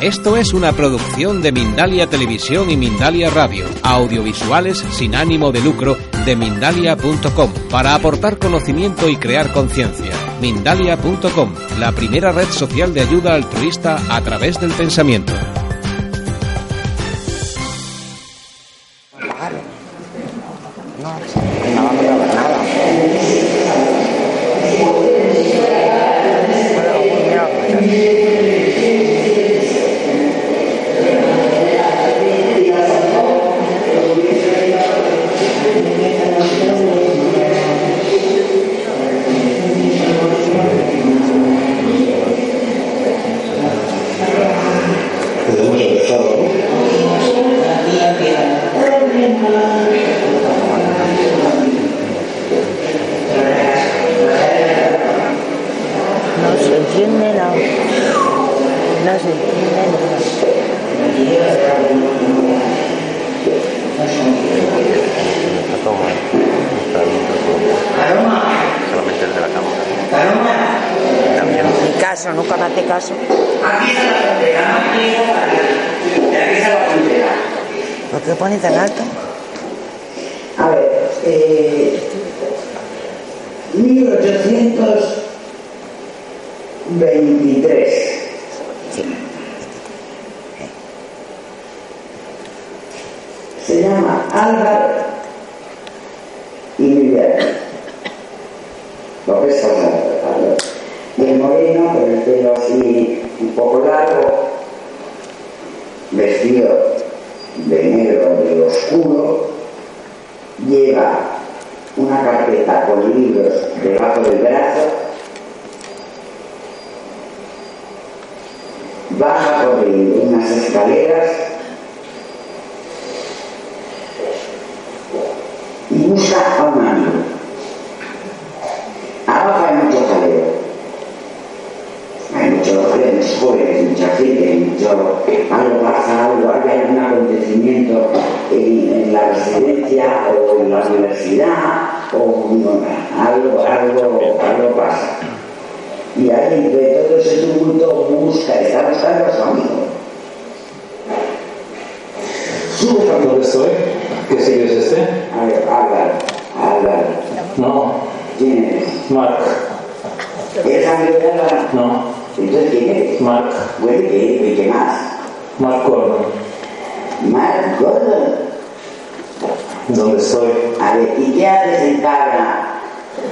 Esto es una producción de Mindalia Televisión y Mindalia Radio, audiovisuales sin ánimo de lucro de mindalia.com, para aportar conocimiento y crear conciencia. Mindalia.com, la primera red social de ayuda altruista a través del pensamiento. 23. Se llama Álvaro y Miguel. Lo que es Y el moreno, con el pelo así un poco largo, vestido de negro de oscuro, lleva una carpeta con libros debajo del brazo unas escaleras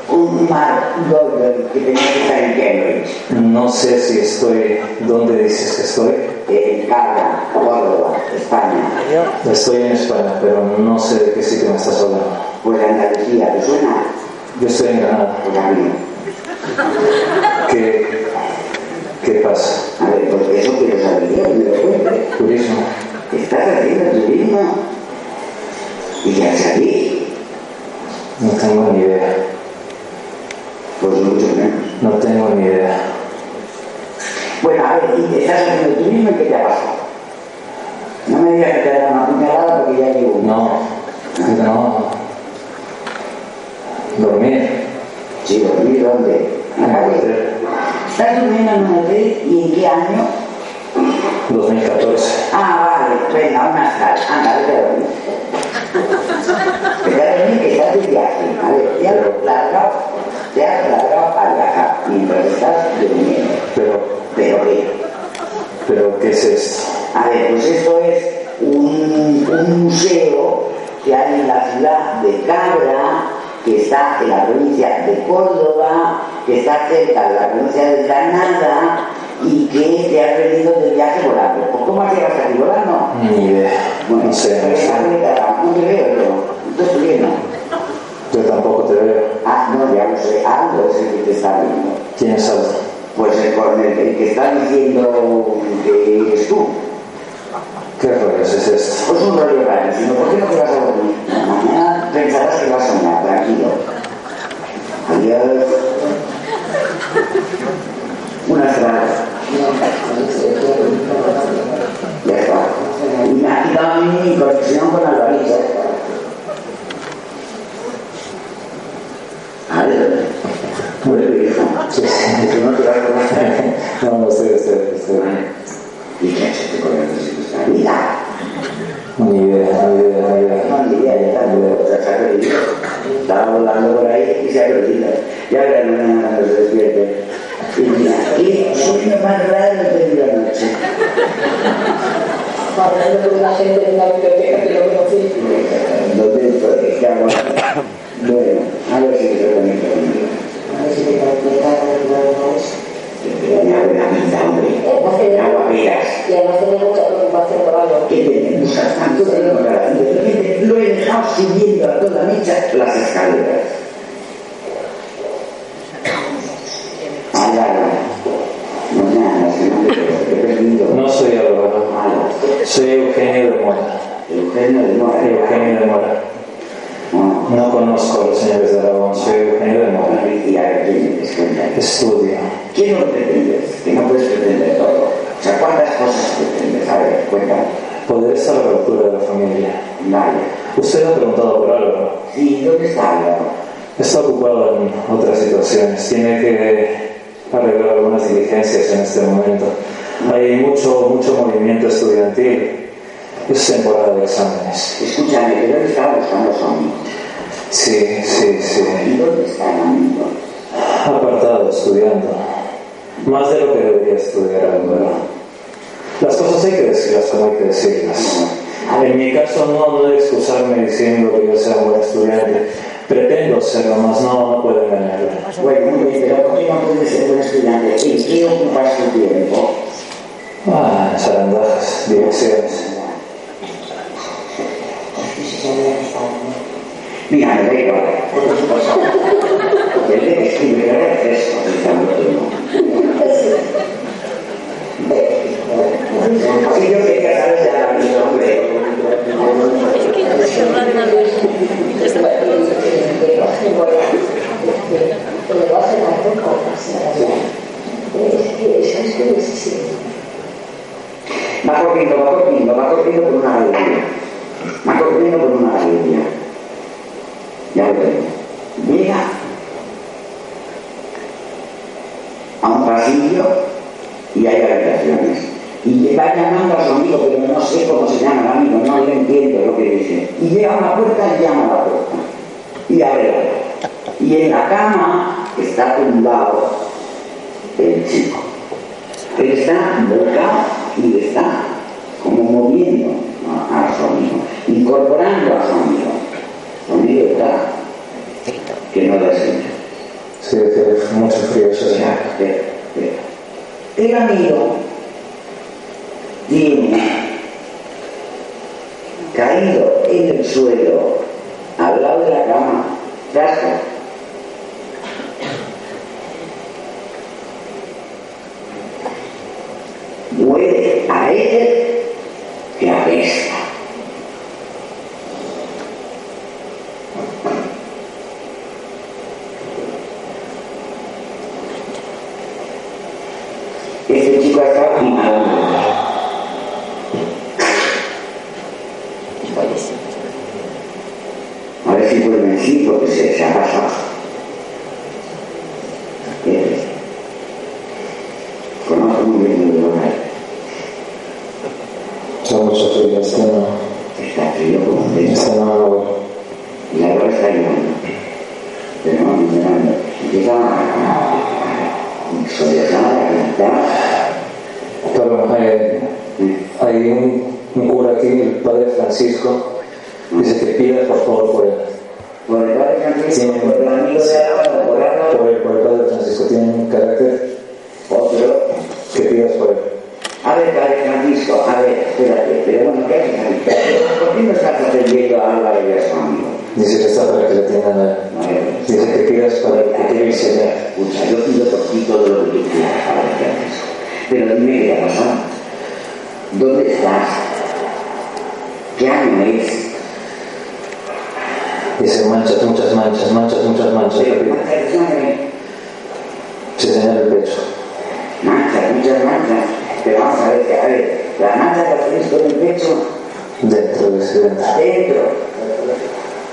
un mar doble que tenía que estar en No sé si estoy. ¿Dónde dices que estoy? En Carla, Córdoba, España. Estoy en España, pero no sé de qué sitio me estás hablando. Pues Andalucía, ¿te suena? Yo estoy en Granada. Pues ¿Qué, ¿Qué pasa? A ver, porque eso quiero saber yo, me lo cuente. Turismo. ¿Estás haciendo turismo? ¿Y ya salí? No tengo ni idea. Pues mucho menos. No tengo ni idea. Bueno, a ver, ¿y estás haciendo tú mismo y qué te ha? No me digas que te da una puñalada porque ya llevo. No, no. Dormir. Sí, dormir, ¿dónde? En la calle. ¿Estás durmiendo en un hotel y en qué año? 2014. Ah, vale, venga, una sal. Anda, vete a dormir. Vete a dormir que estás de viaje. A ver, ya lo largado te a la. Pero, ¿pero qué? ¿Pero qué es esto? A ver, pues esto es un, museo que hay en la ciudad de Cabra, que está en la provincia de Córdoba, que está cerca de la provincia de Granada y que te has venido del viaje volando. ¿Cómo has llegado hasta aquí volando? Ni idea. No sé. Pues, ¿Quiénes son? Pues el, que está diciendo que eres tú. ¿Qué errores es esto? Pues un rollo raro, sino ¿por qué no te vas a dormir? Mañana pensarás que vas a soñar, tranquilo. Adiós. Soy Eugenio de Mora. Eugenio de Mora. Eugenio de Mora. No, No conozco a los señores de Aragón, soy Eugenio de Mora. y a ¿quién? Estudio. ¿Qué no pretendes? Que no puedes pretender todo. O sea, ¿cuántas cosas pretendes? A ver, cuéntame. Poder estar a la altura de la familia. Vale. Usted ha preguntado por Álvaro. Sí, ¿dónde está Álvaro? Está ocupado en otras situaciones. Tiene que arreglar algunas diligencias en este momento. Hay mucho, mucho movimiento estudiantil. Es temporada de exámenes. Escúchame, ¿de dónde estaba buscando su amigo? Sí, sí, sí. ¿Y dónde está el amigo? Apartado, estudiando. Más de lo que debería estudiar Álvaro. Las cosas hay que decirlas como hay que decirlas. En mi caso no, no de excusarme diciendo que yo sea un buen estudiante. Pretendo serlo, más no, no puedo engañarle. Bueno, muy bien, pero ¿cómo no puedes ser buen estudiante? ¿En qué ocupas tu tiempo? Ah, zarandajas, direcciones. Mira, me da igual. El de escribir es esto, utilizando tiempo. Si yo quería saber de la vida, hombre. Va corriendo, va corriendo, va corriendo por una galería. Va corriendo por una galería. Ya lo tengo. Llega a un pasillo y hay habitaciones. Y va llamando a su amigo, pero no sé cómo se llama el amigo, no le entiendo lo que dice. Y llega a una puerta y llama a la puerta. Y abre la. Y en la cama está tumbado el chico. Él está volcado y le está como moviendo a, a su amigo, incorporando a su amigo. Su amigo está que no da señal. Sí, hace mucho frío eso. O sea, espera, espera. El amigo tiene caído en el suelo al lado de la cama, rasca. Huele a que apesta. Este chico estado inhalando. A ver si decir porque se, se ha pasado. Conozco muy bien el lugar. Hace mucho frío, este no. Está frío como un beso. Este no, no voy. Y ahora está llorando. Pero no, llorando. Empieza a sollozar, a cantar. Pero hay, hay un, un cura aquí, el padre Francisco, dice que pida por favor por él. Por el padre Francisco, Sí. por el amigo de Álvaro, por Álvaro, Por el, por el padre Francisco tiene un carácter otro. que pidas por él. A ver, padre Francisco, a ver, espérate, pero bueno, ¿qué haces aquí? ¿Por qué no estás atendiendo a Álvaro y a su amigo? Dice que está para que le tengan a él. A ver, Dice que pidas para que quiere irse ya. Escucha, yo pido por ti todo lo que tú quieras, padre Francisco. Pero dime qué ha pasado. ¿Dónde estás? ¿Qué año es? Dice manchas, muchas manchas, manchas, muchas manchas. Pero repite. manchas de sangre, Se señala el pecho. manchas, muchas manchas. Pero vamos a ver, que, a ver, las manchas las tienes todo el pecho Dentro de ese dentro. adentro.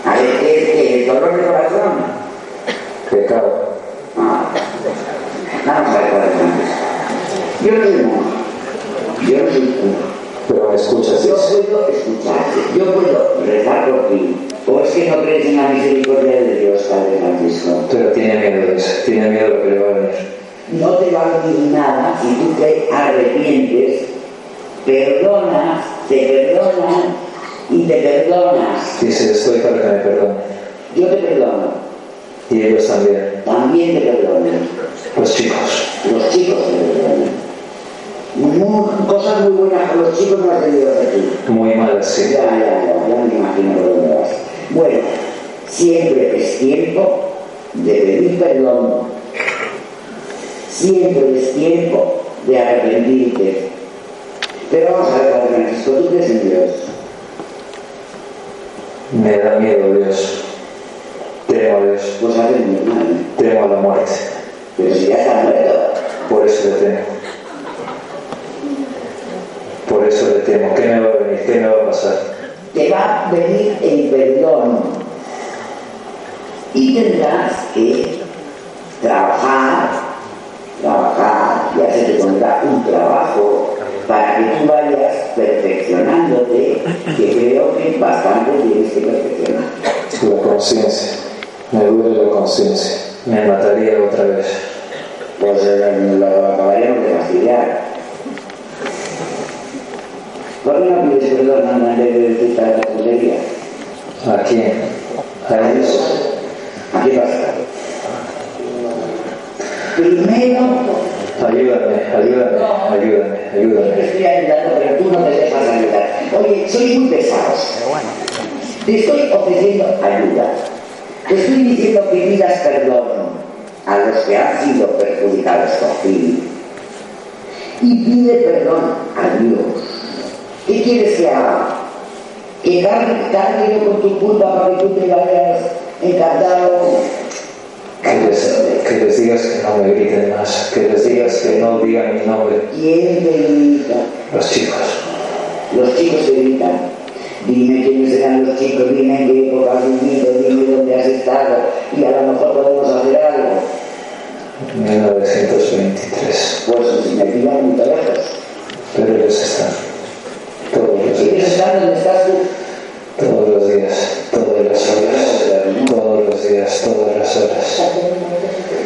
A ver, ¿qué es que el dolor de corazón? Pecado. Ah, vamos a ver, padre Francisco. Yo no soy monje, yo no soy cura. Pero me escuchas, Yo dice. puedo escucharte, yo puedo rezar por ti, ¿O es que no crees en la misericordia de Dios, Padre Francisco? Pero tiene miedo de eso, tiene miedo de lo que le va a venir. No te va a venir nada si tú te arrepientes, perdonas, te perdonas y te perdonas. Dice, estoy para que me perdone. Yo te perdono, Y ellos también, también te perdonan. los chicos. Los chicos te perdonan. Muy- cosas muy buenas con los chicos no has hacer tú. Muy malas, sí. Ya, ya, ya, ya me imagino dónde vas. Bueno, siempre es tiempo de pedir perdón. Siempre es tiempo de arrepentirte. Pero vamos a ver, Padre Francisco, ¿tú crees en Dios? Me da miedo Dios. Temo a Dios. Pues haces muy mal. Temo a la muerte. Pero si ya está muerto. Por eso le temo. Por eso le temo. ¿Qué me va a venir? ¿Qué me va a pasar? Te va a venir el perdón y tendrás que trabajar, trabajar, ya se te pondrá un trabajo para que tú vayas perfeccionándote, que creo que bastante tienes que perfeccionar. La conciencia. Me duele la conciencia. Me mataría otra vez. Pues eh, lo acabaríamos de fastidiar. ¿Por qué no pides perdón ¿A quién? A ellos. ¿A qué pasa? Primero Ayúdame, ayúdame, ayúdame, ayúdame. te estoy ayudando, pero tú no te dejas ayudar. Oye, soy muy pesado. Te estoy ofreciendo ayuda. Te estoy diciendo que pidas perdón a los que han sido perjudicados por ti. Y pide perdón a Dios. ¿Qué quieres que haga? Cargue yo con tu culpa para que tú te vayas encantado. Que les, que les digas que no me griten más. Que les digas que no digan mi nombre. ¿Quién te grita? Los chicos. Los chicos te gritan. Dime quiénes eran los chicos, dime en qué época has vivido, dime dónde has estado y a lo mejor podemos hacer algo. 1923. Pues si me pillan muy lejos. Pero ellos están. Todos los días. estar donde estás tú, días. Todas las horas. Todos los días. Todas las horas.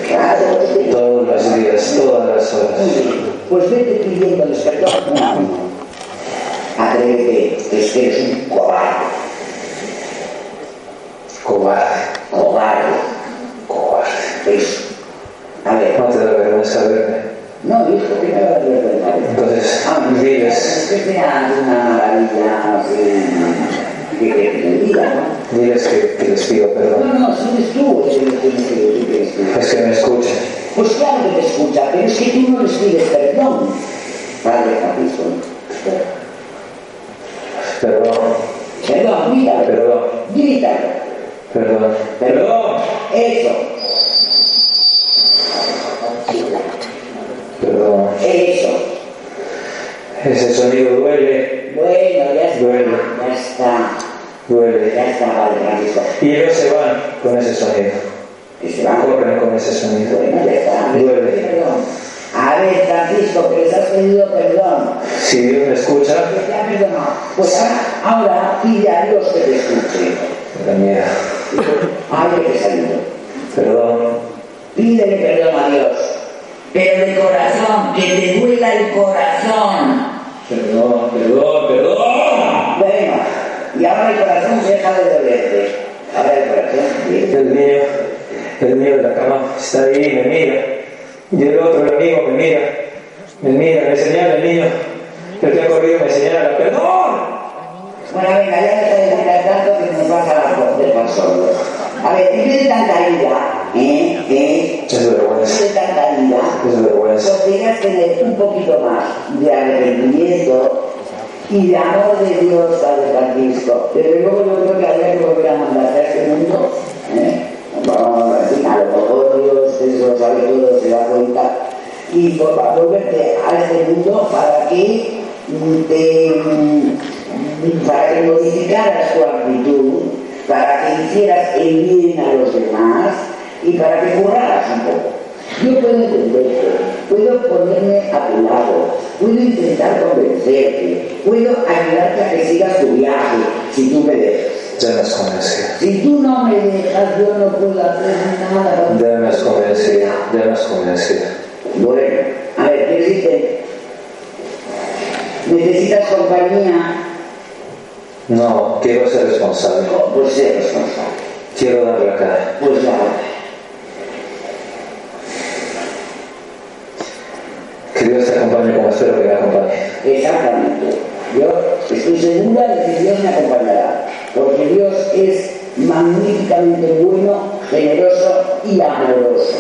pues, Todos los días. Todas las horas. pues vete pidiéndoles perdón. Atrévete, es que eres un cobarde, Cobarde. cobarde. Cobarde. Eso. A ver, No te da vergüenza verme. no, hijo, que me va a. Entonces, Ah, diles, que sea una maravilla ¿no? diles que, que les pido No, perdón. no, si eres tú el que les tienes que. Es que me escuchen. Pues claro que te escucha, pero es que tú no les pides perdón, Padre Francisco. Perdón. Perdón, mira, Perdón. grita, Perdón. perdón, eso, Perdón. eso. Ese sonido duele. Bueno, ya está, Duele. ya está, Francisco. Y ellos se van con ese sonido. Que se va a Corren con ese sonido. A ver, Francisco, que les has pedido perdón. Si Dios me escucha, te ha perdonado. Pues ahora, pide a Dios que te escuche. miedo. Ay, que salido. Perdón. Pídele perdón a Dios. Pero de corazón, que te duela el corazón. Perdón, perdón, perdón. Bueno, y ahora el corazón deja de dolerte. Ahora el corazón. bien. El mío, el mío de la cama está ahí, me mira. Y el otro, el amigo, me mira. Me mira, me señala el niño. El que ha corrido me señala. ¡Perdón! Bueno, venga, ya deja de gritar tanto que nos vas a del consuelo. A ver, vez de tanta ira, ¿eh? ¿eh? Es En vergüenza. de tanta ira, Es vergüenza. podrías tener un poquito más de arrepentimiento y de amor de Dios Padre Francisco. Desde luego yo creo que habría que volver a mandarte a este mundo. ¿eh? Vamos, en fin, a lo mejor Dios eso sabe todo, se da cuenta. Y a volverte a este mundo para que mm, te, mm, para que modificaras tu actitud, para que hicieras el bien a los demás y para que curraras un poco. Yo puedo entenderte, puedo ponerme a tu lado, puedo intentar convencerte, puedo ayudarte a que sigas tu viaje si tú me dejas. Déme esconderse. Si tú no me dejas, yo no puedo hacer nada. Déme esconderse. Déme esconderse. Bueno, a ver, ¿qué dice? ¿Necesitas compañía? No, quiero ser responsable. Pues sé responsable. Quiero dar la cara. Pues ya. Que Dios te acompañe como espero que me acompañe. Exactamente. Yo estoy segura de que Dios me acompañará, porque Dios es magníficamente bueno, generoso y amoroso.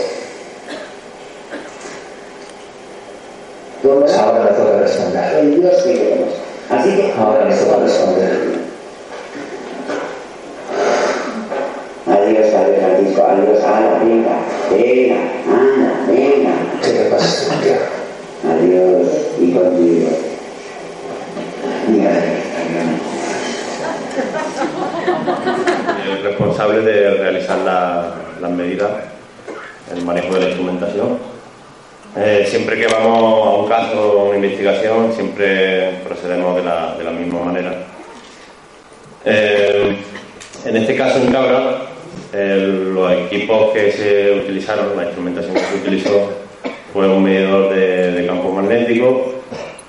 Tanto, Ahora me toca responder. el Dios que queremos. Así que Ahora me toca responder. Adiós, Padre Francisco, adiós, Ana, venga, venga, venga, ¿Qué te pasa, tío? adiós y contigo. Mira, el responsable de realizar la- las medidas, el manejo de la instrumentación. Eh, siempre que vamos a un caso, a una investigación, siempre procedemos de la, de la misma manera. Eh, en este caso en Cabra, los equipos que se utilizaron, la instrumentación que se utilizó fue un medidor de, de campo magnético,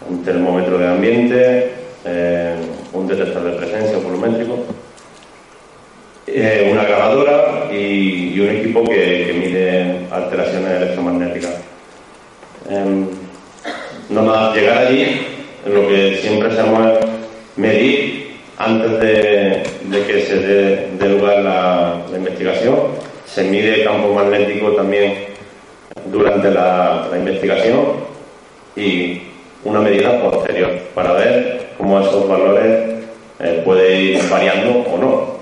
un termómetro de ambiente, eh, un detector de presencia volumétrico una grabadora y, un equipo que, mide alteraciones electromagnéticas. Em, no más llegar allí, lo que siempre hacemos es medir antes de, que se dé, lugar la, investigación. Se mide el campo magnético también durante la, la investigación y una medida posterior para ver cómo esos valores eh, pueden ir variando o no.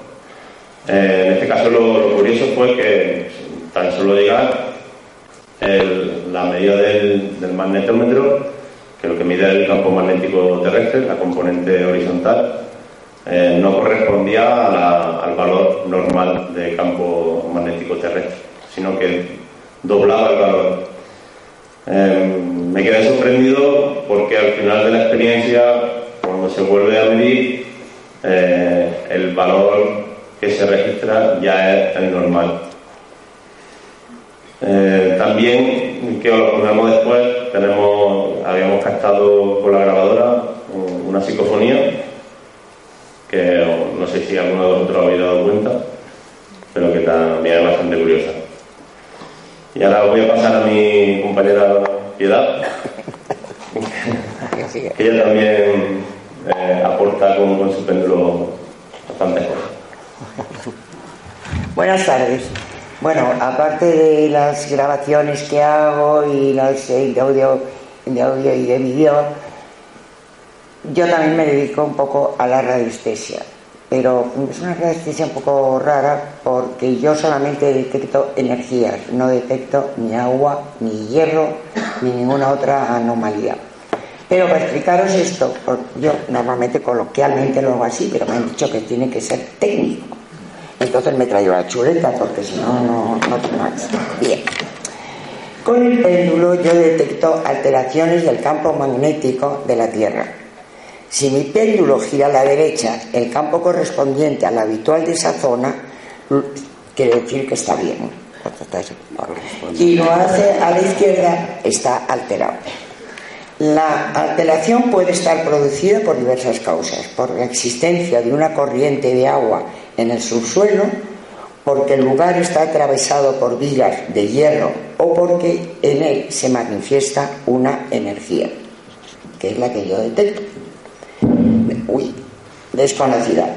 Eh, en este caso lo, curioso fue que tan solo llegar la medida del, del magnetómetro, que lo que mide el campo magnético terrestre, la componente horizontal, eh, no correspondía al valor normal de campo magnético terrestre, sino que doblaba el valor. Eh, me quedé sorprendido porque al final de la experiencia, cuando se vuelve a medir, eh, el valor que se registra ya es el normal. Eh, también, que lo pongamos después, tenemos, habíamos captado con la grabadora un- una psicofonía que no sé si alguno de vosotros habéis dado cuenta, pero que también es bastante curiosa. Y ahora voy a pasar a mi compañera Piedad, que ella también eh, aporta con, con su péndulo bastantes cosas. Buenas tardes. Bueno, aparte de las grabaciones que hago y las eh, de audio, de audio y de vídeo, yo también me dedico un poco a la radiestesia. Pero es una radiestesia un poco rara porque yo solamente detecto energías, no detecto ni agua, ni hierro, ni ninguna otra anomalía. Pero para explicaros esto, yo normalmente coloquialmente lo hago así, pero me han dicho que tiene que ser técnico. Entonces me he traído la chuleta porque si no, no, no tengo más. Bien. Con el péndulo yo detecto alteraciones del campo magnético de la Tierra. Si mi péndulo gira a la derecha, el campo correspondiente al habitual de esa zona, quiere decir que está bien. Y lo hace a la izquierda, está alterado. La alteración puede estar producida por diversas causas, por la existencia de una corriente de agua en el subsuelo, porque el lugar está atravesado por vigas de hierro o porque en él se manifiesta una energía, que es la que yo detecto. Uy, desconocida.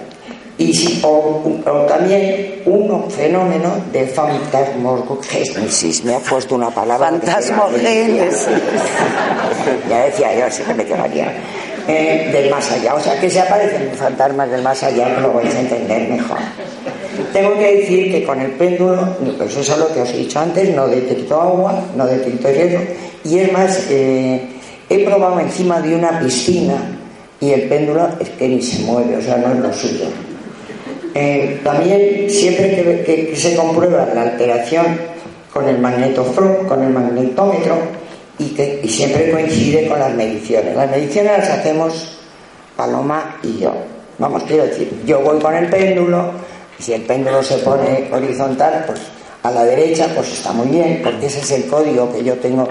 Y si, o, o también un fenómeno de fantasmogénesis. Me ha puesto una palabra. Fantasmogénesis. ya decía yo, sí que me quedaría. Eh, del más allá, o sea que se aparecen fantasmas del más allá, lo vais a entender mejor. Tengo que decir que con el péndulo, pues eso es lo que os he dicho antes, no detecto agua, no detecto hierro, y es más, eh, he probado encima de una piscina y el péndulo es que ni se mueve, o sea, no es lo suyo. Eh, también siempre que, que- que se comprueba la alteración con el magnetofro, con el magnetómetro y que y siempre coincide con las mediciones. Las mediciones las hacemos Paloma y yo. Vamos, quiero decir, yo voy con el péndulo, si el péndulo se pone horizontal, pues a la derecha, pues está muy bien, porque ese es el código que yo tengo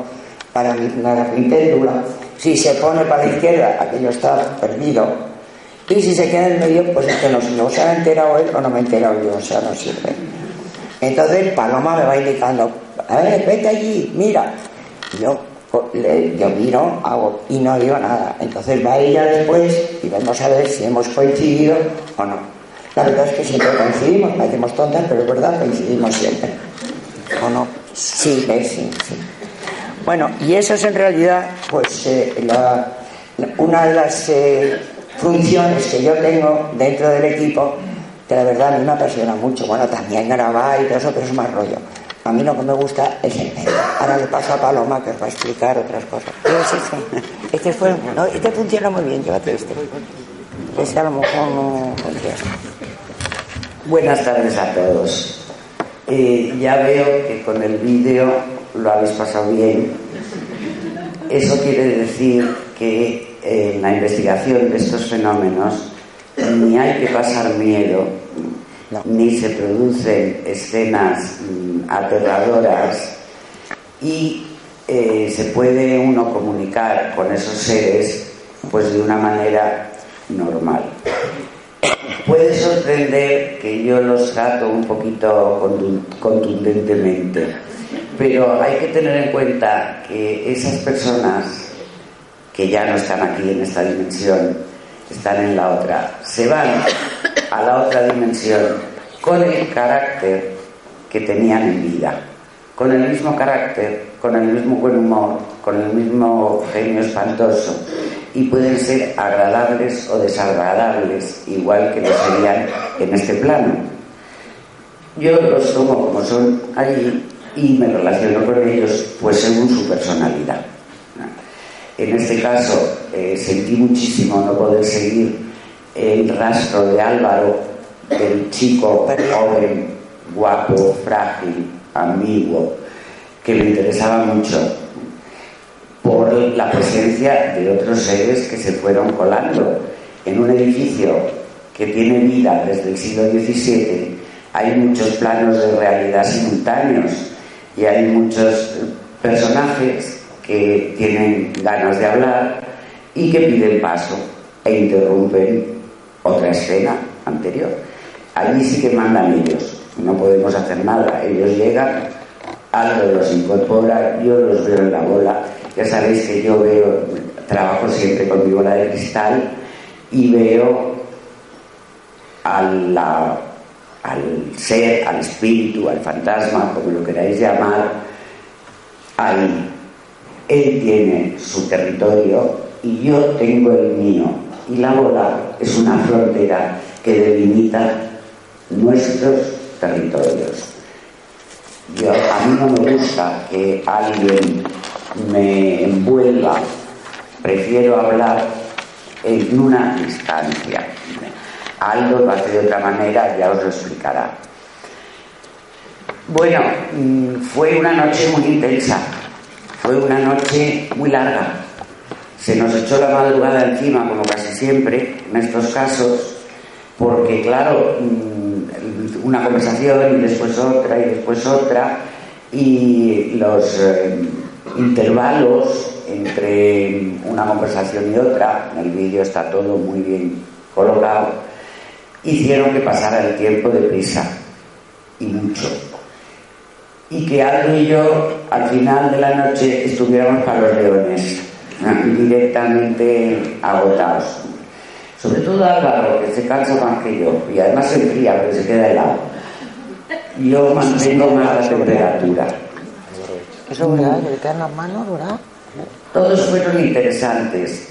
para mi, para mi péndulo. Si se pone para la izquierda, aquello está perdido. Y si se queda en medio, pues es que no, no se ha enterado él o no me he enterado yo, o sea, no sirve. Entonces Paloma me va indicando, a ver, vete allí, mira. Yo, le, yo miro hago, y no digo nada. Entonces va ella después y vamos a ver si hemos coincidido o no. La verdad es que siempre coincidimos, parecemos tontas, pero es verdad, coincidimos siempre. ¿O no? Sí, sí, sí. Bueno, y eso es en realidad, pues, eh, la, una de las eh, funciones que yo tengo dentro del equipo, que la verdad a mí me apasiona mucho. Bueno, también grabar y todo eso, pero es más rollo. A mí lo que me gusta es el medio. Ahora le paso a Paloma que va a explicar otras cosas. Pero es este. Este, fue, no, este funciona muy bien, llévate este. Ese a lo mejor no. Buenas tardes a todos. Eh, ya veo que con el vídeo lo habéis pasado bien. Eso quiere decir que eh, en la investigación de estos fenómenos ni hay que pasar miedo, ni se producen escenas mm, aterradoras y eh, se puede uno comunicar con esos seres pues de una manera normal. Puede sorprender que yo los trato un poquito contundentemente, pero hay que tener en cuenta que esas personas que ya no están aquí en esta dimensión, están en la otra, se van a la otra dimensión con el carácter que tenían en vida, con el mismo carácter, con el mismo buen humor, con el mismo genio espantoso y pueden ser agradables o desagradables, igual que lo serían en este plano. Yo los tomo como son allí y me relaciono con ellos pues según su personalidad. En este caso eh, sentí muchísimo no poder seguir el rastro de Álvaro, el chico joven, guapo, frágil, amigo, que me interesaba mucho por la presencia de otros seres que se fueron colando. En un edificio que tiene vida desde el siglo XVII hay muchos planos de realidad simultáneos y hay muchos personajes que tienen ganas de hablar y que piden paso e interrumpen otra escena anterior. Allí sí que mandan ellos, no podemos hacer nada. Ellos llegan, algo los incorpora, yo los veo en la bola ya sabéis que yo veo, trabajo siempre con mi bola de cristal y veo al ser, al espíritu, al fantasma, como lo queráis llamar, ahí. Él tiene su territorio y yo tengo el mío. Y la bola es una frontera que delimita nuestros territorios. Yo, a mí no me gusta que alguien me envuelva, prefiero hablar en una distancia. Algo lo hace de otra manera, ya os lo explicará. Bueno, mm, fue una noche muy intensa, fue una noche muy larga. Se nos echó la madrugada encima, como casi siempre en estos casos, porque claro, mm, una conversación y después otra y después otra, y los eh, intervalos entre una conversación y otra, en el vídeo está todo muy bien colocado, hicieron que pasara el tiempo deprisa y mucho. Y que Aldo y yo, al final de la noche, estuviéramos para los leones, directamente agotados. Sobre todo Álvaro, que se cansa más que yo, y además se enfría porque se queda helado. Yo mantengo más la temperatura. Eso es verdad, que le quedan las manos, ¿verdad? Todos fueron interesantes,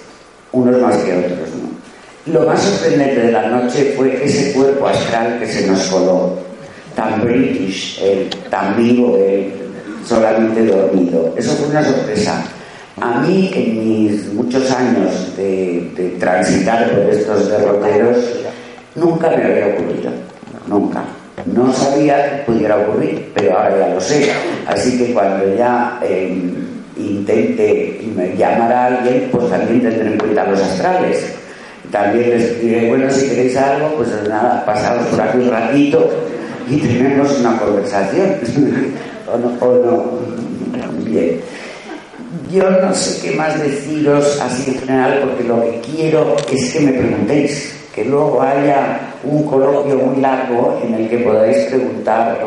unos más que otros. ¿no? Lo más sorprendente de la noche fue ese cuerpo astral que se nos coló, tan british, él, tan vivo, él, solamente dormido. Eso fue una sorpresa. A mí, en mis muchos años de, transitar por estos derroteros, nunca me había ocurrido. Nunca. No sabía que pudiera ocurrir, pero ahora ya lo sé. Así que cuando ya eh, intente llamar a alguien, pues también tendré en cuenta los astrales. también les diré, bueno, si queréis algo, pues nada, pasaros por aquí un ratito y tenemos una conversación. o, no, o no. Bien. Yo no sé qué más deciros así en general, porque lo que quiero es que me preguntéis, que luego haya un coloquio muy largo en el que podáis preguntar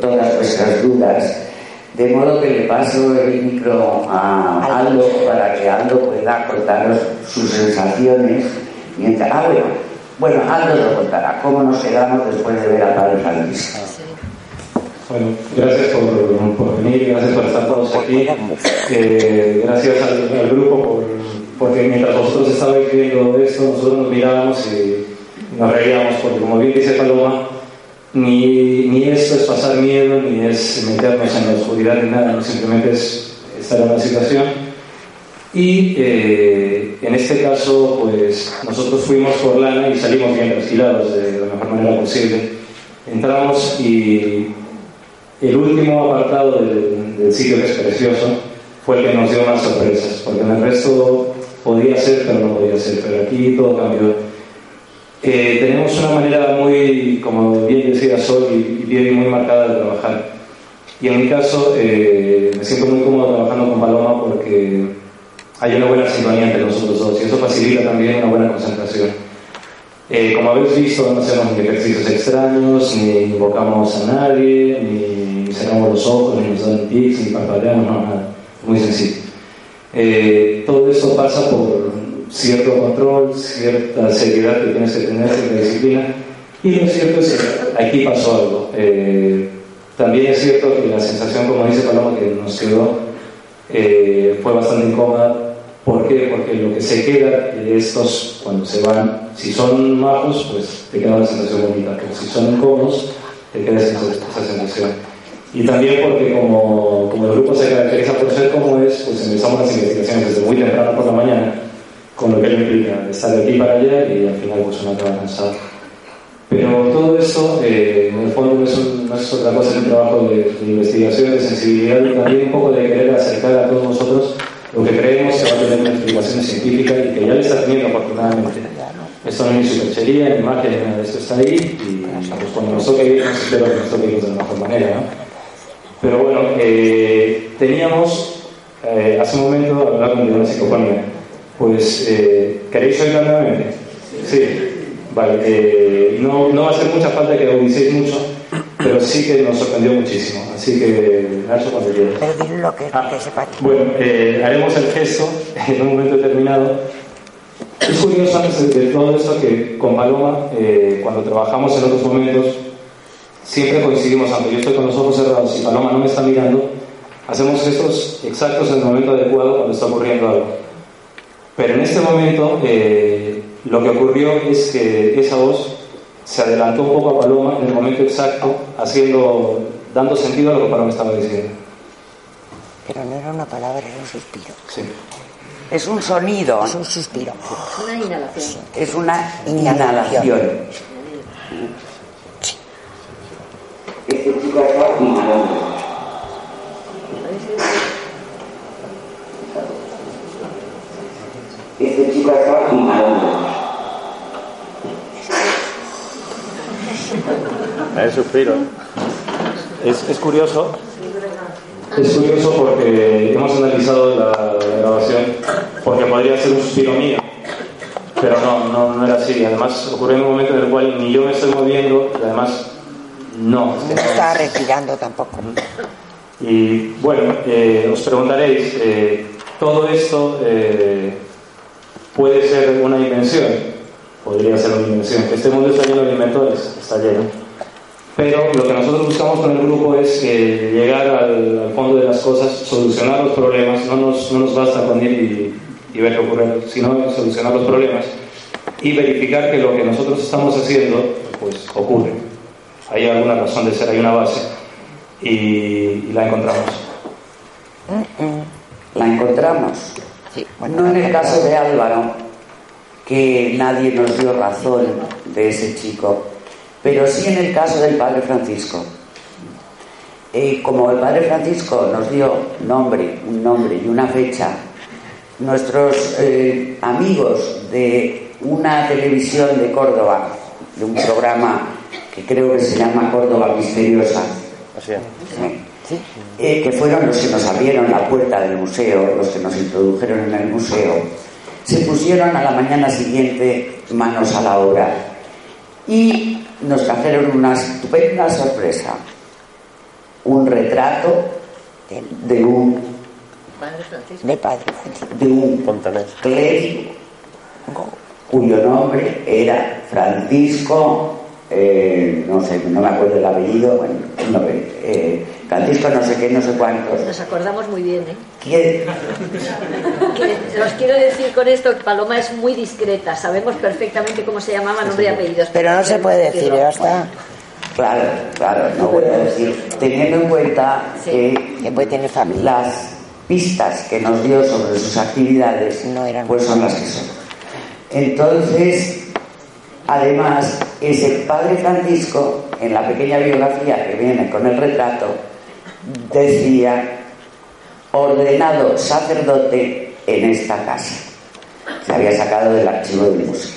todas vuestras dudas. De modo que le paso el micro a Aldo para que Aldo pueda contaros sus sensaciones. Mientras, ah, bueno, bueno, Aldo lo contará. ¿Cómo nos quedamos después de ver a Padre Francisco? Bueno, gracias por, por, venir, gracias por estar todos aquí. Eh, gracias al, grupo por, porque mientras vosotros estabais viendo esto, nosotros nos mirábamos y nos reíamos, porque como bien dice Paloma, ni, ni esto es pasar miedo, ni es meternos en la oscuridad ni nada, simplemente es estar en la situación. Y eh, en este caso, pues nosotros fuimos por lana y salimos bien trasquilados de la mejor manera posible. Entramos y el último apartado del, del sitio que es precioso fue el que nos dio más sorpresas, porque en el resto podía ser, pero no podía ser, pero aquí todo cambió eh, tenemos una manera muy, como bien decía Sol, y, bien muy marcada de trabajar. Y en mi caso, eh, me siento muy cómodo trabajando con Paloma porque hay una buena sintonía entre nosotros dos y eso facilita también una buena concentración. Eh, como habéis visto, no hacemos ni ejercicios extraños, ni invocamos a nadie, ni cerramos los ojos, ni nos dan tics, ni parpadeamos, no, nada. Muy sencillo. todo eso pasa por cierto control, cierta seriedad que tienes que tener, cierta disciplina. Y lo cierto es que aquí pasó algo. Eh, también es cierto que la sensación, como dice Paloma, que nos quedó eh, fue bastante incómoda. ¿Por qué? Porque lo que se queda de estos, cuando se van, si son majos, pues te queda una sensación bonita, pero si son incómodos, te queda esa, sensación. Y también porque como, como el grupo se caracteriza por ser como es, pues empezamos las investigaciones desde muy temprano por la mañana con lo que implica estar de aquí para allá y al final pues uno acaba cansado. Pero todo eso, eh, en el fondo, no es, otra cosa que un trabajo de, investigación, de sensibilidad y también un poco de querer acercar a todos nosotros lo que creemos que va a tener una explicación científica y que ya le está teniendo afortunadamente. Esto no es ni superchería, ni magia, nada de esto está ahí y pues, cuando nos toque espero que nos toque de la mejor manera. ¿no? Pero bueno, eh, teníamos eh, hace un momento hablando de una psicofonía pues, eh, ¿queréis oírla nuevamente? Sí. Vale, eh, no, no, va a hacer mucha falta que audicéis mucho, pero sí que nos sorprendió muchísimo. Así que, Nacho, cuando quieras. Pero lo que, ah, que sepa. Bueno, eh, haremos el gesto en un momento determinado. Es curioso antes de, todo esto que con Paloma, eh, cuando trabajamos en otros momentos, siempre coincidimos, aunque yo estoy con los ojos cerrados y Paloma no me está mirando, hacemos gestos exactos en el momento adecuado cuando está ocurriendo algo. Pero en este momento eh, lo que ocurrió es que esa voz se adelantó un poco a Paloma en el momento exacto, haciendo, dando sentido a lo que Paloma estaba diciendo. Pero no era una palabra, era un suspiro. Sí. Es un sonido. Es un suspiro. Una inhalación. Es una inhalación. Este chico está inhalando. este chico está inhalando. Es suspiro. Es, es curioso. Es curioso porque hemos analizado la, grabación porque podría ser un suspiro mío, pero no, no, no, era así. Además, ocurrió en un momento en el cual ni yo me estoy moviendo y además no. No está respirando tampoco. Y bueno, eh, os preguntaréis, eh, todo esto eh, puede ser una invención, podría ser una invención. Este mundo está lleno de inventores, está lleno. Pero lo que nosotros buscamos con el grupo es llegar al, fondo de las cosas, solucionar los problemas, no nos, no nos basta con ir y, ver qué ocurre, sino solucionar los problemas y verificar que lo que nosotros estamos haciendo pues ocurre. Hay alguna razón de ser, hay una base y, y la encontramos. La encontramos no en el caso de Álvaro, que nadie nos dio razón de ese chico, pero sí en el caso del Padre Francisco. Eh, como el Padre Francisco nos dio nombre, un nombre y una fecha, nuestros eh, amigos de una televisión de Córdoba, de un programa que creo que se llama Córdoba Misteriosa. Así es. Eh, que fueron los que nos abrieron la puerta del museo, los que nos introdujeron en el museo, se pusieron a la mañana siguiente manos a la obra y nos trajeron una estupenda sorpresa, un retrato de un De padre. de un clérigo cuyo nombre era Francisco, eh, no sé, no me acuerdo el apellido, bueno, no, eh, Francisco no sé qué, no sé cuántos. Nos acordamos muy bien, ¿eh? ¿Quién? Que os quiero decir con esto que Paloma es muy discreta. Sabemos perfectamente cómo se llamaba, nombre y apellidos. Pero no se puede decir, ya está. Claro, claro, no voy a decir, teniendo en cuenta Sí. que Que puede tener familia. las pistas que nos dio sobre sus actividades No eran- pues son las que son. Entonces, además, ese padre Francisco, en la pequeña biografía que viene con el retrato, decía, ordenado sacerdote en esta casa. Se había sacado del archivo del museo.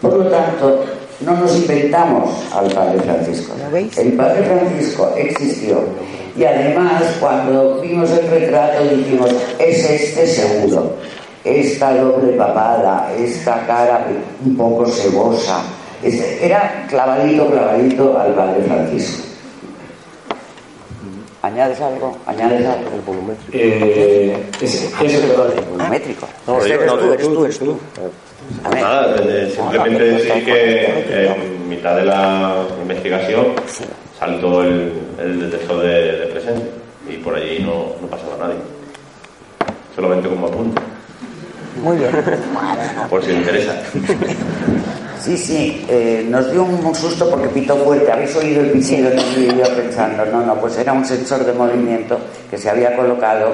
Por lo tanto, no nos inventamos al padre Francisco. El padre Francisco existió. Y además, cuando vimos el retrato, dijimos, es este seguro. Esta doble papada, esta cara un poco cebosa. Era clavadito, clavadito al padre Francisco. ¿Añades algo? ¿Añades algo? Eh, es, es Volumétrico. No, Este eres no, tú, eres tú, eres tú. Nada, simplemente decir que en mitad de la investigación saltó el, el detector de, de presencia y por allí no, no pasaba nadie. Solamente como apunte, Muy bien. por si le interesa. Sí, sí, eh, nos dio un susto porque pitó fuerte. ¿Habéis oído el pitido en el vídeo pensando? No, no, pues era un sensor de movimiento que se había colocado.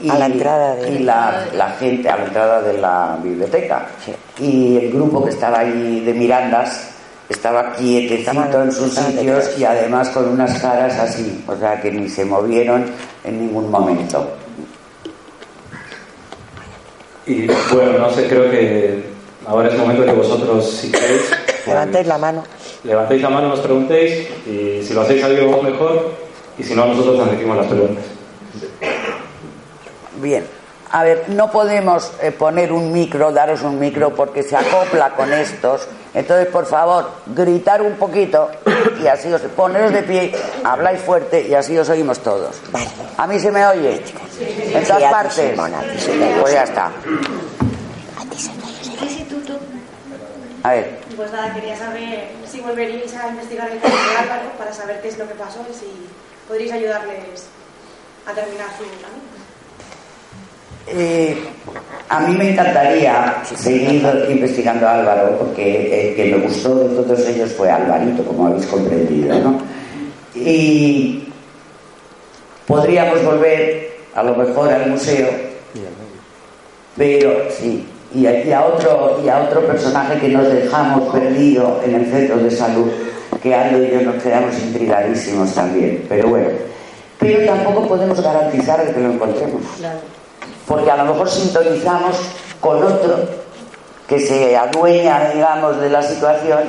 Y, A la entrada de- Y la, la gente, a la entrada de la biblioteca. Y el grupo que estaba ahí de Mirandas estaba quietecito en sus sitios y además con unas caras así, o sea que ni se movieron en ningún momento. Y bueno, no sé, creo que ahora es momento de que vosotros, si queréis, pues, Levantéis la mano. levantéis la mano, nos preguntéis, y si lo hacéis algo mejor, y si no, nosotros nos decimos las preguntas. Bien. A ver, no podemos eh, poner un micro, daros un micro, porque se acopla con estos. Entonces, por favor, gritar un poquito y así os poneros de pie, habláis fuerte y así os oímos todos. Vale. ¿A mí se me oye? En Sí, todas a ti, partes. A. Pues ya está. A ti se te oye. ¿Qué instituto? A ver, Pues nada, quería saber si volveríais a investigar el caso de Álvaro para saber qué es lo que pasó y si podríais ayudarles a terminar su camino. eh, a mí me encantaría seguir investigando a Álvaro, porque el que me gustó de todos ellos fue Alvarito, como habéis comprendido, ¿no? Y podríamos volver a lo mejor al museo, pero sí, y a, y a otro, y a otro personaje que nos dejamos perdido en el centro de salud, que Aldo y yo nos quedamos intrigadísimos también, pero bueno, pero tampoco podemos garantizar el que lo encontremos. Porque a lo mejor sintonizamos con otro que se adueña, digamos, de la situación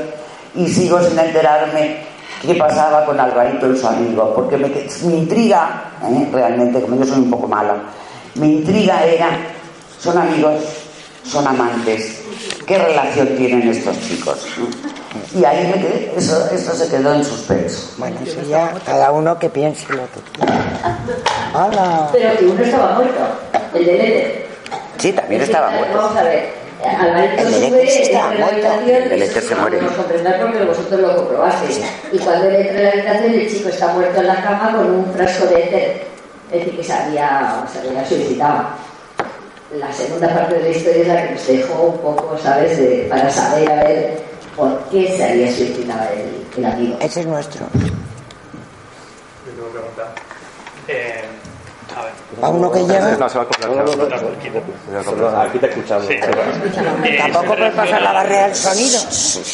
y sigo sin enterarme qué pasaba con Alvarito y su amigo, porque me, mi intriga, ¿eh? realmente, como yo soy un poco mala, mi intriga era, son amigos, son amantes, ¿qué relación tienen estos chicos? Y ahí me quedé, eso, eso se quedó en suspenso. Bueno, eso ya cada uno que piense lo que quiera. ¡Hala! Pero que uno estaba muerto, el de Leder. Sí, también estaba muerto. Vamos a ver. El en estaba la muerto. habitación, El Leder se muere. Podemos comprender porque vosotros lo comprobasteis. Y cuando él entra en la habitación, el chico está muerto en la cama con un frasco de éter. Es decir, que se había, se había suicidado. La segunda parte de la historia es la que nos dejó un poco, ¿sabes?, de- para saber a ver por qué se había suicidado el, el amigo. Ese es nuestro. Yo tengo pregunta. Eh, a ver. A uno que llega, No, se va a comprar. Aquí te escuchamos. Sí. Eh, tampoco en puede pasar la barrera del sonido.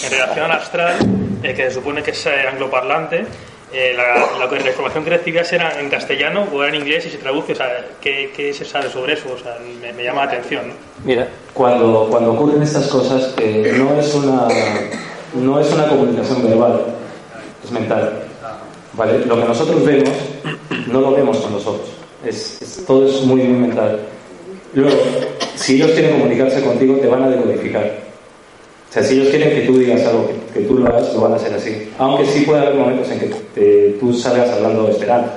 En relación al astral, eh, que se supone que es eh, angloparlante, eh, la, la, la, información que recibías era en castellano o era en inglés y se traduce, o sea, ¿qué, qué se sabe sobre eso? O sea, me, me llama la atención. ¿no? Mira, cuando, cuando ocurren estas cosas, que no es una no es una comunicación verbal, es mental. ¿Vale? Lo que nosotros vemos, no lo vemos con los ojos. Es, es, todo es muy, muy mental. Luego, si ellos quieren comunicarse contigo, te van a decodificar. O sea, si ellos quieren que tú digas algo, que, que tú lo hagas, lo van a hacer así. Aunque sí puede haber momentos en que te, tú salgas hablando esperando.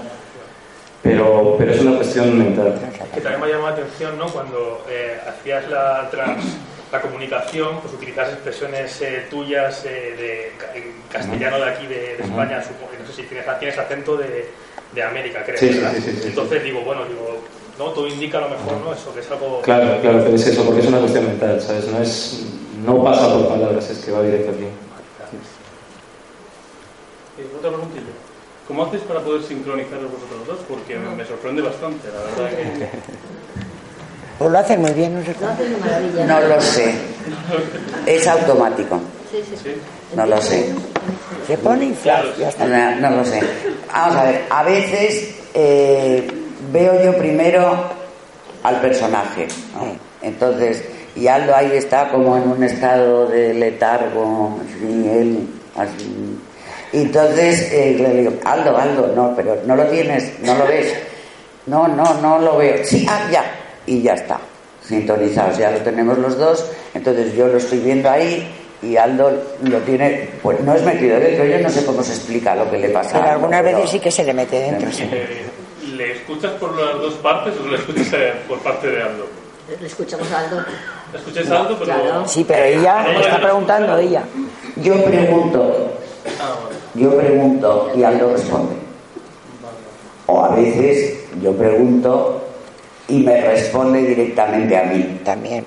Pero, pero es una cuestión mental. Que también me ha llamado la atención, ¿no? Cuando eh, hacías la, trans, la comunicación, pues utilizas expresiones eh, tuyas eh, de, en castellano de aquí, de, de España, supongo. No sé si tienes, tienes acento de, de América, creo. Sí, sí, sí, Entonces digo, bueno, digo, no, todo indica a lo mejor, ¿no? Eso, que es algo... Claro, claro, pero es eso, porque es una cuestión mental, ¿sabes? No, es, no pasa por palabras, es que va directo aquí. Eh, otra preguntilla. ¿Cómo hacéis para poder sincronizaros vosotros dos? Porque me, me sorprende bastante, la verdad que... Pues lo hacen muy bien, no sé Lo hacen de maravilla. No lo sé. Es automático. Sí, sí, sí. No lo sé. Se pone y flash, ya está. No, no lo sé. Vamos a ver, a veces eh, veo yo primero al personaje. ¿no? Entonces, y Aldo ahí está como en un estado de letargo, así, él, así. Y entonces eh, le digo, Aldo, Aldo, no, pero no lo tienes, no lo ves. No, no, no lo veo. Sí, ah, ya. Y ya está. Sintonizados, ya lo tenemos los dos. Entonces yo lo estoy viendo ahí y Aldo lo tiene, pues no es metido dentro, yo no sé cómo se explica lo que le pasa. Pero algunas pero- veces sí que se le mete dentro. sí. Eh, ¿Le escuchas por las dos partes o le escuchas eh, por parte de Aldo? Le escuchamos a Aldo. ¿Le escucháis a Aldo? Pero... claro. Sí, pero ella me está preguntando ella. Yo pregunto, yo pregunto y Aldo responde. O a veces yo pregunto y me responde directamente a mí. También.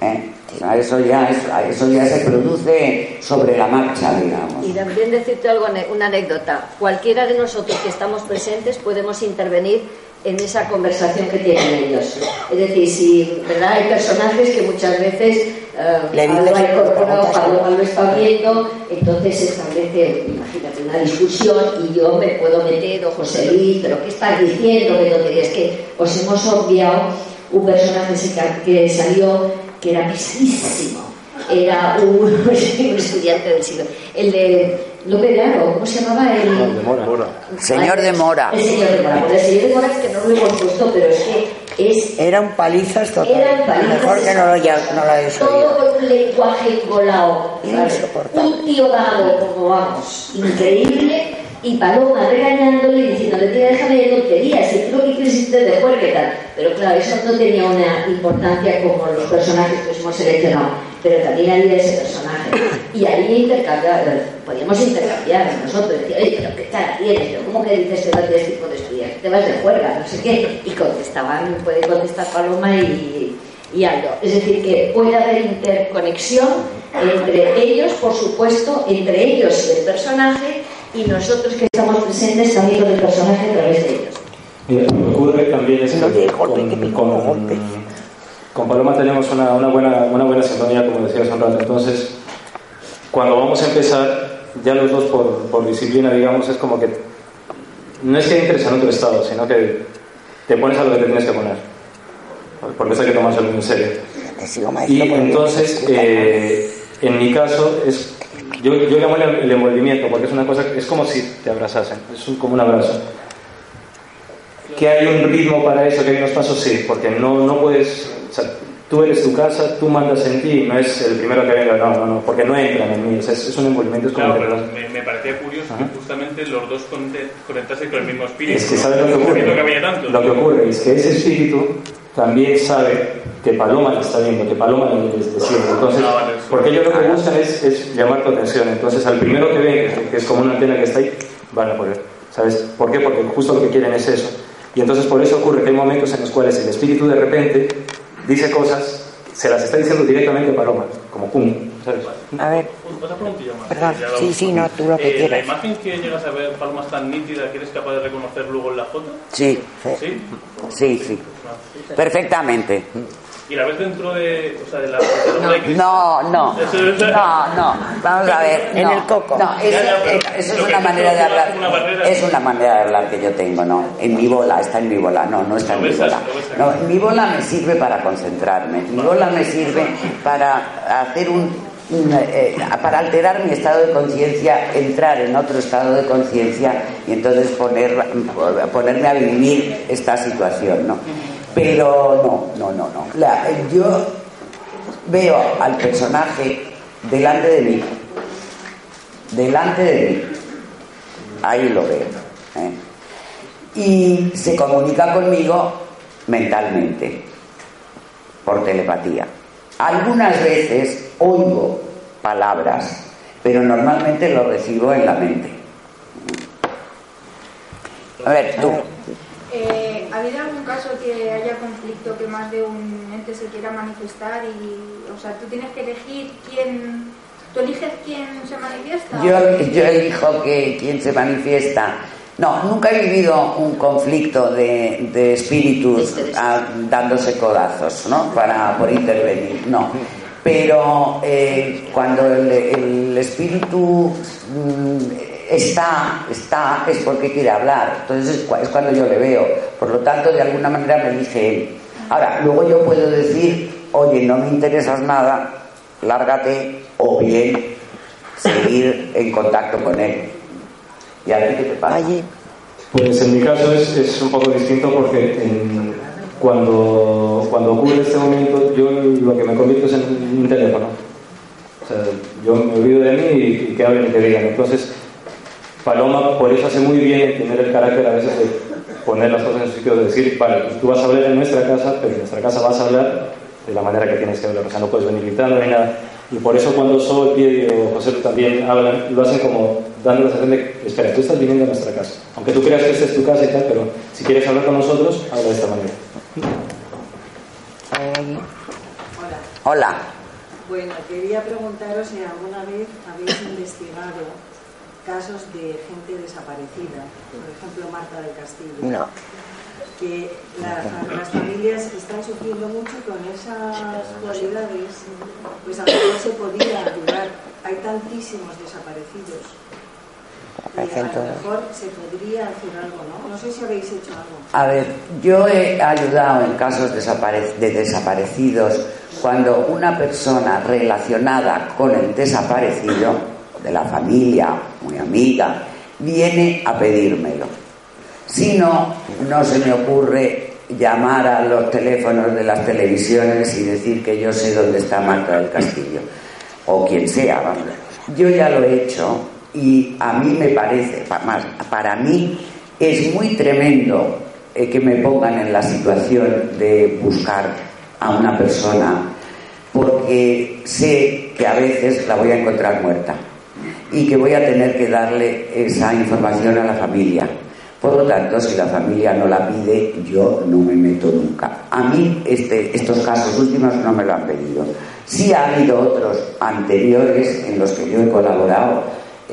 ¿eh? Eso, ya es- eso ya se produce sobre la marcha, digamos. Y también decirte algo, una anécdota. Cualquiera de nosotros que estamos presentes podemos intervenir en esa conversación que tienen ellos. Es decir, si ¿verdad? hay personajes que muchas veces eh, Le dices Aldo ha incorporado, tú. lo está viendo, entonces se establece, imagínate, una discusión y yo me puedo meter, o José Luis, pero ¿qué estás diciendo? Es que os hemos obviado un personaje que- que salió que era pesadísimo. Era un, un estudiante del siglo. El de López de Aro, ¿cómo se llamaba? El, Señor de Mora. El señor de Mora. Pues el señor de Mora es que no lo hemos puesto, pero es que es Era un palizas total. eran palizas Mejor que no lo, ya, no lo hayas todo oído. con un lenguaje colado. Insoportable. Un tío dado, como vamos, increíble, y Paloma regañándole y diciéndole, tía, déjame de tonterías, si tú lo que quieres es irte de juerga y tal. Pero claro, eso no tenía una importancia como los personajes que hemos seleccionado, pero también había ese personaje. Y ahí intercambiar, podíamos intercambiar nosotros, decía, oye, pero qué cara tienes, pero ¿cómo que dices que no tienes tipo de estudiar? Te vas de juerga, no sé qué. Y contestaban, puede contestar Paloma y, y Aldo. Es decir, que puede haber interconexión entre ellos, por supuesto, entre ellos y el personaje, y nosotros que estamos presentes también con el personaje a través de ellos. Mira, lo que ocurre también es No que de golpe, que con, con-. Con Paloma tenemos una, una buena, una buena sintonía, como decía hace un rato. Entonces, cuando vamos a empezar, ya los dos por, por disciplina, digamos, es como que no es que entres en otro estado, sino que te pones a lo que te tienes que poner. Porque eso hay que tomárselo en serio. Y entonces, eh, en mi caso, es, yo, yo llamo el, el envolvimiento, porque es una cosa, es como si te abrazasen, es un- como un abrazo. Que hay un ritmo para eso, que hay unos pasos, sí, porque no, no puedes, o sea, tú eres tu casa, tú mandas en ti, no es el primero que venga, no, no, no, porque no entran en mí, o sea, es, es un envolvimiento, es como Claro, me, me parecía curioso Ajá. que justamente los dos conectasen con el mismo espíritu. Es que ¿no? ¿sabes lo que ocurre? Sabiendo que tantos. Lo que ocurre es que ese espíritu también sabe que Paloma le está viendo, que Paloma le está haciendo. Entonces, Ah, porque ellos lo que buscan es, es llamar tu atención. Entonces, al primero que ven, que- que es como una antena que está ahí, van a por él. ¿Sabes? ¿Por qué? Porque justo lo que quieren es eso. Y entonces por eso ocurre que hay momentos en los cuales el espíritu de repente dice cosas, se las está diciendo directamente a Paloma, como pum, ¿sabes? A ver, Otra preguntilla más. Perdón, sí, sí, no, tú lo que Eh, quieras. La imagen que llegas a ver, Palmas tan nítida, que eres capaz de reconocer luego en la foto. Sí, ¿Sí? sí, sí. Perfectamente. Y la ves dentro de, o sea, de la... No, no, no, no, vamos a ver, en el coco. No, eso, eso es una manera de hablar, es una manera de hablar que yo tengo, no, en mi bola, está en mi bola, no, no está en mi bola. No, en mi bola me sirve para concentrarme, mi bola me sirve para hacer un eh, para alterar mi estado de conciencia, entrar en otro estado de conciencia y entonces poner, ponerme a vivir esta situación, ¿no? Pero no, no, no, no. yo veo al personaje delante de mí, delante de mí, ahí lo veo. ¿eh? Y se comunica conmigo mentalmente, por telepatía. Algunas veces oigo palabras, pero normalmente lo recibo en la mente. A ver, tú. Eh, ¿Ha habido algún caso que haya conflicto que más de un ente se quiera manifestar y, o sea, tú tienes que elegir quién, tú eliges quién se manifiesta? Yo, yo elijo que quién se manifiesta. No, nunca he vivido un conflicto de, de espíritus ah, dándose codazos, ¿no? Para por intervenir, no. Pero eh, cuando el, espíritu mm, está, está, es porque quiere hablar. Entonces es, cuando yo le veo. Por lo tanto, de alguna manera me dice él. Ahora, luego yo puedo decir, oye, no me interesas nada, lárgate, o bien seguir en contacto con él. ¿Y a ti qué te pasa? Pues en mi caso es, es un poco distinto porque cuando, cuando ocurre este momento yo lo que me convierto es en un teléfono. O sea, yo me olvido de mí y, que hablen y que digan. Entonces, Paloma por eso hace muy bien tener el carácter a veces de poner las cosas en su sitio, de decir, vale, pues tú vas a hablar en nuestra casa, pero en nuestra casa vas a hablar de la manera que tienes que hablar. O sea, no puedes venir gritando ni nada. Y por eso cuando Sol, y José también hablan, lo hacen como dando la sensación de, espera, tú estás viniendo a nuestra casa. Aunque tú creas que esta es tu casa y tal, pero si quieres hablar con nosotros, habla de esta manera. Hola. Hola. Bueno, quería preguntaros si alguna vez habéis investigado casos de gente desaparecida, por ejemplo Marta del Castillo. No. Que las familias están sufriendo mucho con esas cualidades, pues a lo mejor se podía ayudar. Hay tantísimos desaparecidos a lo mejor se podría hacer algo, ¿no? No sé si habéis hecho algo. A ver, yo he ayudado en casos de desaparecidos cuando una persona relacionada con el desaparecido, de la familia, muy amiga, viene a pedírmelo. Si no, no se me ocurre llamar a los teléfonos de las televisiones y decir que yo sé dónde está Marta del Castillo, o quien sea, vamos. Yo ya lo he hecho y a mí me parece, para mí es muy tremendo eh, que me pongan en la situación de buscar a una persona porque sé que a veces la voy a encontrar muerta y que voy a tener que darle esa información a la familia. Por lo tanto, si la familia no la pide, yo no me meto nunca. A mí este, estos casos últimos no me lo han pedido. Sí ha habido otros anteriores en los que yo he colaborado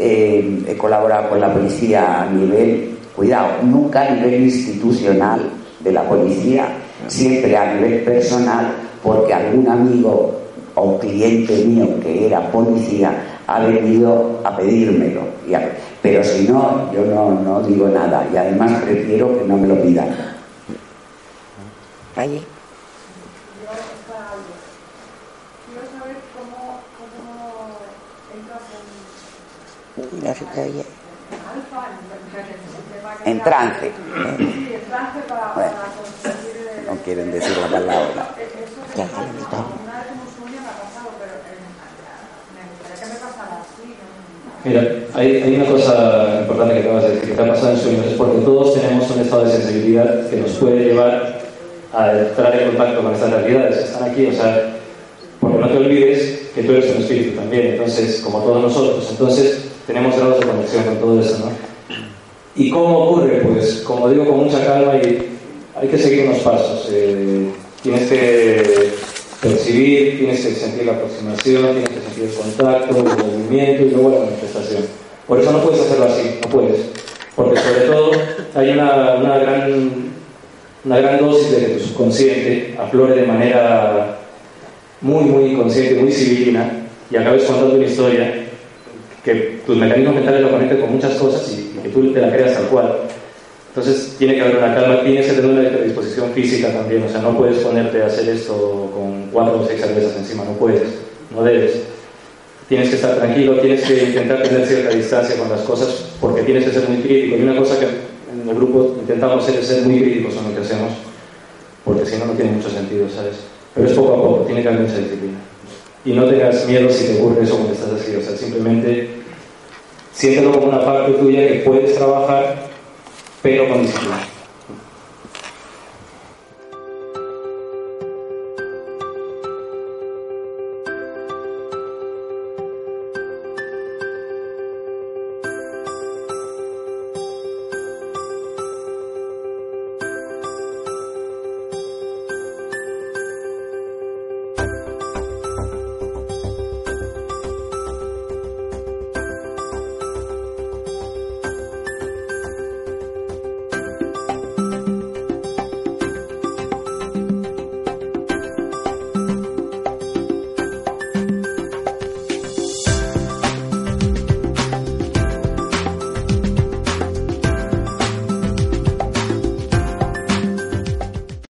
eh, he colaborado con la policía a nivel, cuidado, nunca a nivel institucional de la policía, siempre a nivel personal, porque algún amigo o cliente mío que era policía ha venido a pedírmelo. pero si no, yo no, no digo nada y además prefiero que no me lo pidan. Allí. En trance. no quieren decir la palabra. Mira, hay, una cosa importante que acabas de decir, que ha pasado en sueños, es porque todos tenemos un estado de sensibilidad que nos puede llevar a entrar en contacto con estas realidades que están aquí, o sea, porque no te olvides que tú eres un espíritu también, entonces, como todos nosotros, entonces tenemos grados de conexión con todo eso, ¿no? ¿Y cómo ocurre? Pues, como digo, con mucha calma y hay que seguir unos pasos. Eh, tienes que percibir, tienes que sentir la aproximación, tienes que sentir el contacto, el movimiento y luego la manifestación. Por eso no puedes hacerlo así, no puedes. Porque sobre todo hay una, una gran una gran dosis de que tu subconsciente aflore de manera muy, muy consciente, muy civilina, y acabes contando una historia que tus mecanismos mentales lo conecten con muchas cosas y, que tú te la creas tal cual. Entonces tiene que haber una calma, tienes que tener una predisposición física también, o sea, no puedes ponerte a hacer esto con cuatro o seis cervezas encima, no puedes, no debes. Tienes que estar tranquilo, tienes que intentar tener cierta distancia con las cosas porque tienes que ser muy crítico. Y una cosa que en el grupo intentamos hacer es ser muy críticos en lo que hacemos, porque si no, no tiene mucho sentido, ¿sabes? Pero es poco a poco, tiene que haber mucha disciplina. Y no tengas miedo si te ocurre eso cuando estás así, o sea, simplemente siéntelo como una parte tuya que puedes trabajar, pero con disciplina.